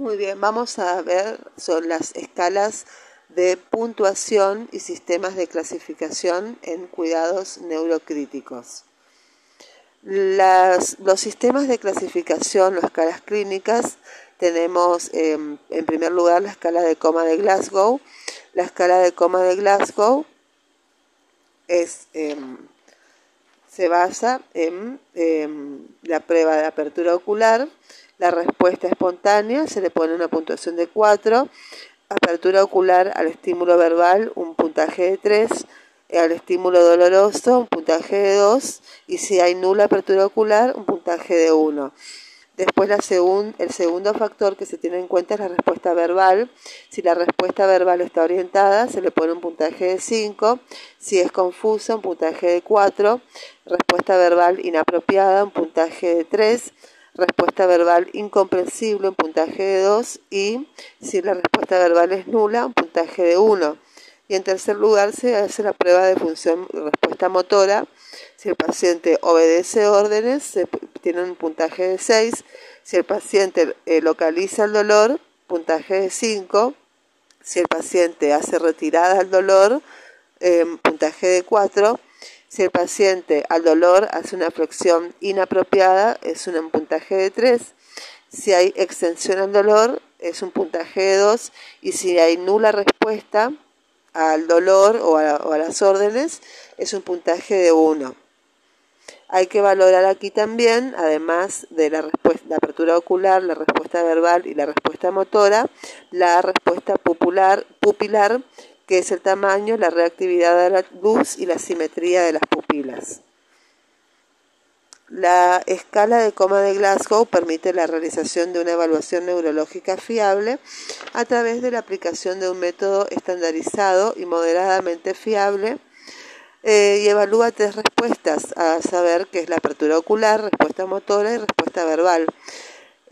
Muy bien, vamos a ver son las escalas de puntuación y sistemas de clasificación en cuidados neurocríticos. los sistemas de clasificación o escalas clínicas tenemos em, en primer lugar la escala de coma de Glasgow. La escala de coma de Glasgow es, em, se basa en em, la prueba de apertura ocular, la respuesta espontánea, se le pone una puntuación de 4, apertura ocular al estímulo verbal, un puntaje de 3, al estímulo doloroso, un puntaje de 2, y si hay nula apertura ocular, un puntaje de 1. Después la el segundo factor que se tiene en cuenta es la respuesta verbal. Si la respuesta verbal está orientada, se le pone un puntaje de 5. Si es confusa, un puntaje de 4. Respuesta verbal inapropiada, un puntaje de 3. Respuesta verbal incomprensible, un puntaje de 2. Y si la respuesta verbal es nula, un puntaje de 1. Y en tercer lugar se hace la prueba de función respuesta motora. Si el paciente obedece órdenes, se tiene un puntaje de 6. Si el paciente eh, localiza el dolor, puntaje de 5. Si el paciente hace retirada al dolor, eh, puntaje de 4. Si el paciente al dolor hace una flexión inapropiada, es un puntaje de 3. Si hay extensión al dolor, es un puntaje de 2. Y si hay nula respuesta al dolor o a las órdenes, es un puntaje de 1. Hay que valorar aquí también, además de la, respuesta, la apertura ocular, la respuesta verbal y la respuesta motora, la respuesta pupilar, pupilar, que es el tamaño, la reactividad de la luz y la simetría de las pupilas. La escala de coma de Glasgow permite la realización de una evaluación neurológica fiable a través de la aplicación de un método estandarizado y moderadamente fiable eh, y evalúa tres respuestas, a saber que es la apertura ocular, respuesta motora y respuesta verbal.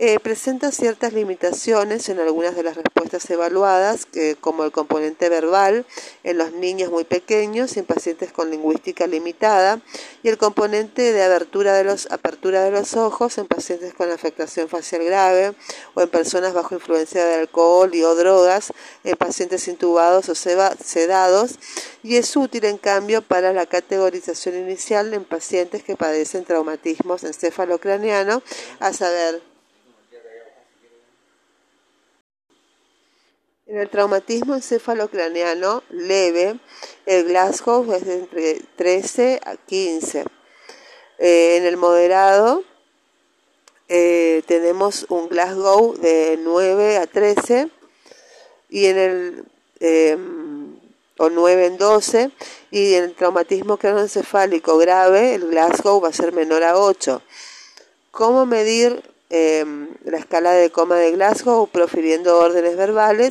Eh, presenta ciertas limitaciones en algunas de las respuestas evaluadas, como el componente verbal en los niños muy pequeños y en pacientes con lingüística limitada, y el componente de apertura de los, apertura de los ojos en pacientes con afectación facial grave o en personas bajo influencia de alcohol y o drogas, en pacientes intubados o sedados, y es útil en cambio para la categorización inicial en pacientes que padecen traumatismos encefalocraniano, a saber, En el traumatismo encefalocraneano leve, el Glasgow es de entre 13 a 15. Eh, en el moderado eh, tenemos un Glasgow de 9 a 13 y en el em, o 9 en 12 y en el traumatismo craneoencefálico grave el Glasgow va a ser menor a 8. ¿Cómo medir em, la escala de coma de Glasgow profiriendo órdenes verbales?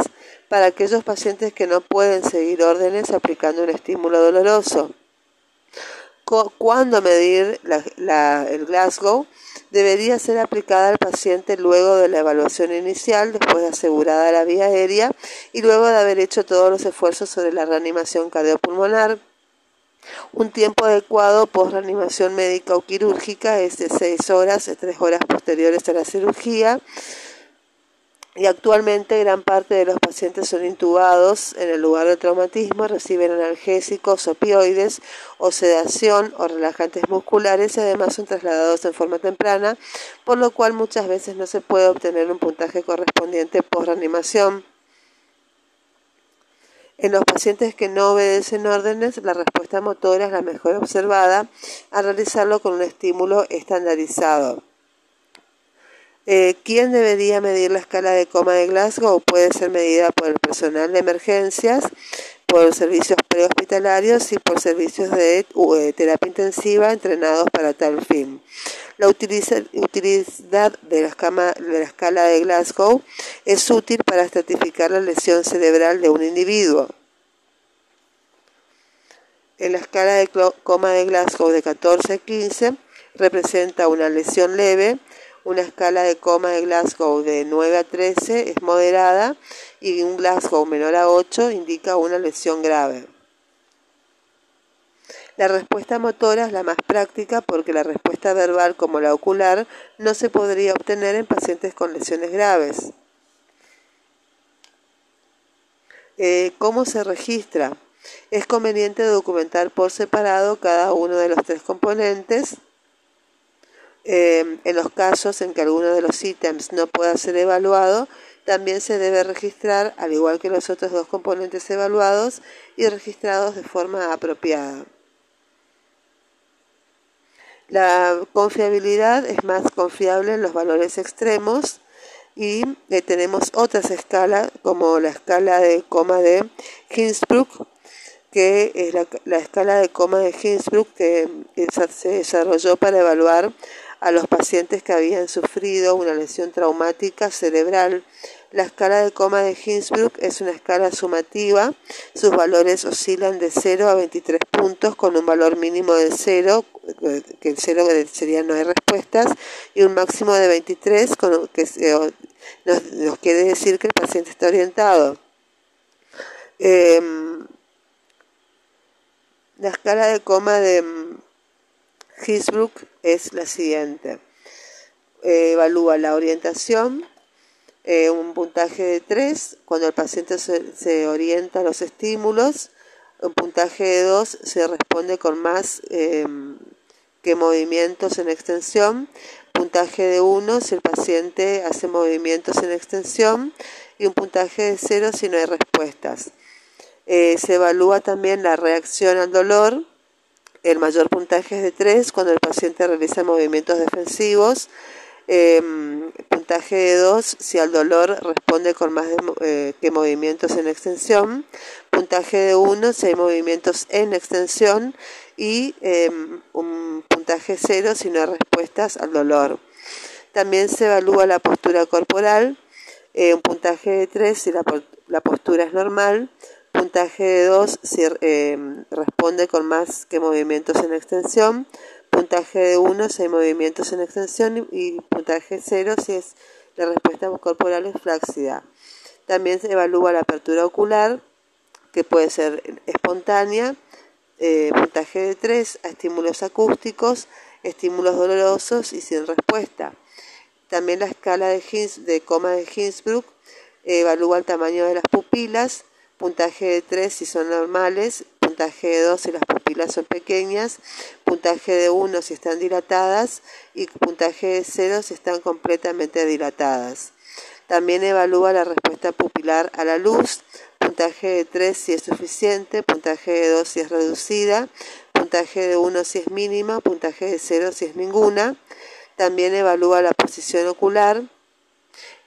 Para aquellos pacientes que no pueden seguir órdenes aplicando un estímulo doloroso. ¿Cuándo medir el Glasgow? Debería ser aplicada al paciente luego de la evaluación inicial, después de asegurada la vía aérea y luego de haber hecho todos los esfuerzos sobre la reanimación cardiopulmonar. Un tiempo adecuado post reanimación médica o quirúrgica es de 6 horas a 3 horas posteriores a la cirugía y actualmente gran parte de los pacientes son intubados en el lugar del traumatismo, reciben analgésicos, opioides o sedación o relajantes musculares y además son trasladados en forma temprana, por lo cual muchas veces no se puede obtener un puntaje correspondiente por reanimación. En los pacientes que no obedecen órdenes, la respuesta motora es la mejor observada al realizarlo con un estímulo estandarizado. Eh, ¿Quién debería medir la escala de coma de Glasgow? Puede ser medida por el personal de emergencias, por servicios prehospitalarios y por servicios de terapia intensiva entrenados para tal fin. La utilidad de la, de la escala de Glasgow es útil para estratificar la lesión cerebral de un individuo. En la escala de coma de Glasgow de 14 a 15 representa una lesión leve una escala de coma de Glasgow de 9 a 13 es moderada y un Glasgow menor a 8 indica una lesión grave. La respuesta motora es la más práctica porque la respuesta verbal como la ocular no se podría obtener en pacientes con lesiones graves. Eh, ¿Cómo se registra? Es conveniente documentar por separado cada uno de los tres componentes. Eh, en los casos en que alguno de los ítems no pueda ser evaluado, también se debe registrar, al igual que los otros dos componentes evaluados, y registrados de forma apropiada. La confiabilidad es más confiable en los valores extremos y eh, tenemos otras escalas como la escala de coma de Hinsbruck que es la, escala de coma de Hinsbruck que se desarrolló para evaluar a los pacientes que habían sufrido una lesión traumática cerebral la escala de coma de Hinsbruck es una escala sumativa. Sus valores oscilan de 0 a 23 puntos con un valor mínimo de 0, que el 0 sería no hay respuestas, y un máximo de 23, con, que nos, quiere decir que el paciente está orientado. Em, la escala de coma de Hinsbruck es la siguiente. evalúa la orientación, eh, un puntaje de 3 cuando el paciente se, orienta a los estímulos, un puntaje de 2 se responde con más em, que movimientos en extensión, puntaje de 1 si el paciente hace movimientos en extensión y un puntaje de 0 si no hay respuestas. Eh, se evalúa también la reacción al dolor. El mayor puntaje es de 3 cuando el paciente realiza movimientos defensivos. Em, puntaje de 2 si al dolor responde con más eh, que movimientos en extensión. Puntaje de 1 si hay movimientos en extensión. Y em, un puntaje 0 si no hay respuestas al dolor. También se evalúa la postura corporal. Eh, un puntaje de 3 si la, la postura es normal puntaje de 2 si em, responde con más que movimientos en extensión, puntaje de 1 si hay movimientos en extensión y puntaje 0 si es la respuesta corporal es flácida. También se evalúa la apertura ocular, que puede ser espontánea, eh, puntaje de 3 a estímulos acústicos, estímulos dolorosos y sin respuesta. También la escala de, de coma de Hinsbruck evalúa el tamaño de las pupilas, puntaje de 3 si son normales, puntaje de 2 si las pupilas son pequeñas, puntaje de 1 si están dilatadas. Y puntaje de 0 si están completamente dilatadas. También evalúa la respuesta pupilar a la luz, puntaje de 3 si es suficiente, puntaje de 2 si es reducida, puntaje de 1 si es mínima, puntaje de 0 si es ninguna. También evalúa la posición ocular,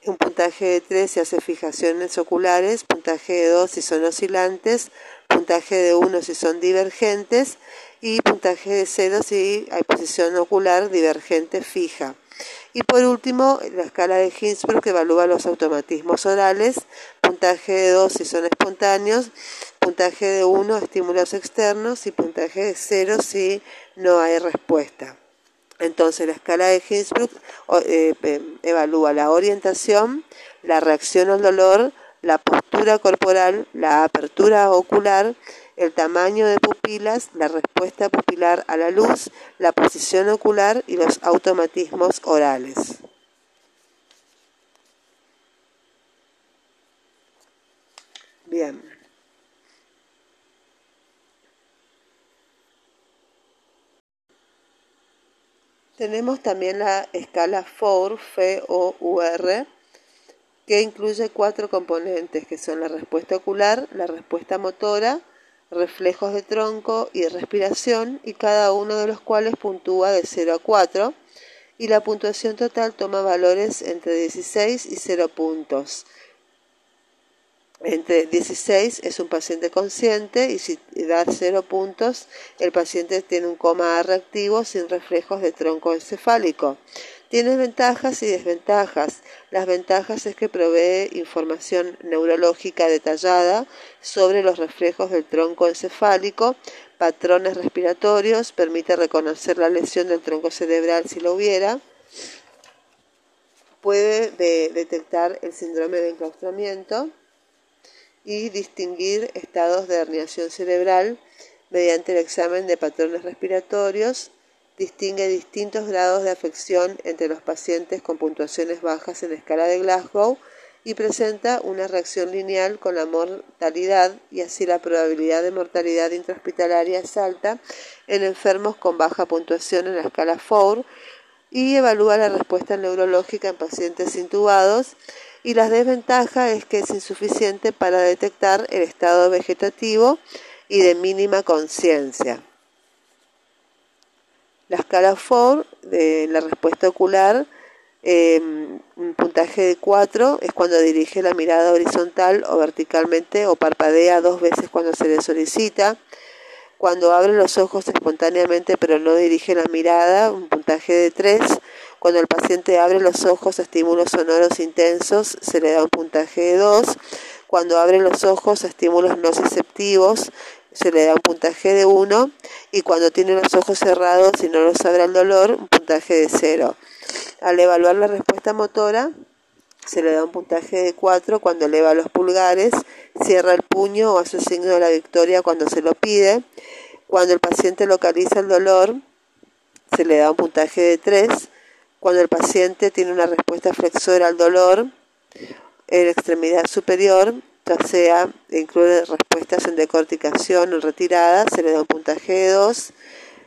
un puntaje de 3 si hace fijaciones oculares, puntaje de 2 si son oscilantes, puntaje de 1 si son divergentes y puntaje de 0 si hay posición ocular divergente fija. Y por último, la escala de Hinsbruck evalúa los automatismos orales, puntaje de 2 si son espontáneos, puntaje de 1 estímulos externos y puntaje de 0 si no hay respuesta. Entonces, la escala de Hinsbruck eh, evalúa la orientación, la reacción al dolor, la postura corporal, la apertura ocular, el tamaño de pupilas, la respuesta pupilar a la luz, la posición ocular y los automatismos orales. Bien. Tenemos también la escala FOUR, que incluye cuatro componentes, que son la respuesta ocular, la respuesta motora, reflejos de tronco y respiración, y cada uno de los cuales puntúa de 0 a 4, y la puntuación total toma valores entre 16 y 0 puntos entre 16 es un paciente consciente y si da 0 puntos, el paciente tiene un coma reactivo sin reflejos de tronco encefálico. Tiene ventajas y desventajas. Las ventajas es que provee información neurológica detallada sobre los reflejos del tronco encefálico, patrones respiratorios, permite reconocer la lesión del tronco cerebral si lo hubiera, puede detectar el síndrome de enclaustramiento y distinguir estados de herniación cerebral mediante el examen de patrones respiratorios, distingue distintos grados de afección entre los pacientes con puntuaciones bajas en la escala de Glasgow y presenta una reacción lineal con la mortalidad y así la probabilidad de mortalidad intrahospitalaria es alta en enfermos con baja puntuación en la escala FOUR y evalúa la respuesta neurológica en pacientes intubados y la desventaja es que es insuficiente para detectar el estado vegetativo y de mínima conciencia. La escala FOUR de la respuesta ocular Em, un puntaje de 4 es cuando dirige la mirada horizontal o verticalmente o parpadea dos veces cuando se le solicita. Cuando abre los ojos espontáneamente pero no dirige la mirada, un puntaje de 3. Cuando el paciente abre los ojos a estímulos sonoros intensos, se le da un puntaje de 2. Cuando abre los ojos a estímulos no receptivos, se le da un puntaje de 1. Y cuando tiene los ojos cerrados y no los abre el dolor, un puntaje de 0. Al evaluar la respuesta motora, se le da un puntaje de 4 cuando eleva los pulgares, cierra el puño o hace signo de la victoria cuando se lo pide. Cuando el paciente localiza el dolor, se le da un puntaje de 3. Cuando el paciente tiene una respuesta flexora al dolor en extremidad superior, ya sea incluye respuestas en decorticación o retirada, se le da un puntaje de 2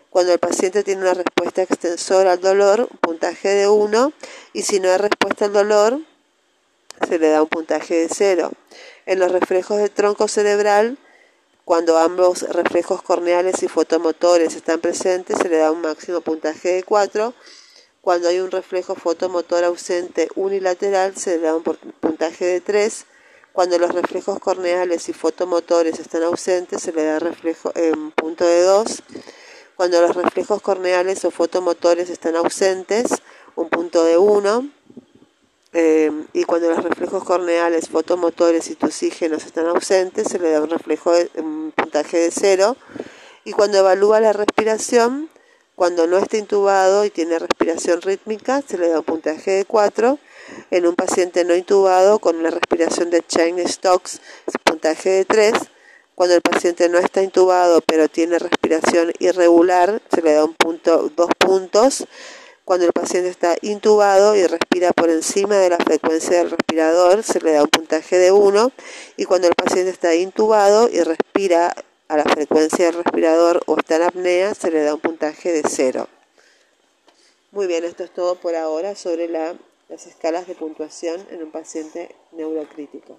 cuando el paciente tiene una respuesta extensora al dolor, un puntaje de 1, y si no hay respuesta al dolor, se le da un puntaje de 0. En los reflejos del tronco cerebral, cuando ambos reflejos corneales y fotomotores están presentes, se le da un máximo puntaje de 4. Cuando hay un reflejo fotomotor ausente unilateral, se le da un puntaje de 3. Cuando los reflejos corneales y fotomotores están ausentes, se le da reflejo en punto de 2 cuando los reflejos corneales o fotomotores están ausentes, un punto de 1. Eh, y cuando los reflejos corneales, fotomotores y tusígenos están ausentes, se le da un reflejo de, un puntaje de 0. Y cuando evalúa la respiración, cuando no está intubado y tiene respiración rítmica, se le da un puntaje de 4. En un paciente no intubado con una respiración de Chain Stokes, puntaje de 3 cuando el paciente no está intubado pero tiene respiración irregular, se le da un punto, dos puntos. Cuando el paciente está intubado y respira por encima de la frecuencia del respirador, se le da un puntaje de 1. Y cuando el paciente está intubado y respira a la frecuencia del respirador o está en apnea, se le da un puntaje de 0. Muy bien, esto es todo por ahora sobre las escalas de puntuación en un paciente neurocrítico.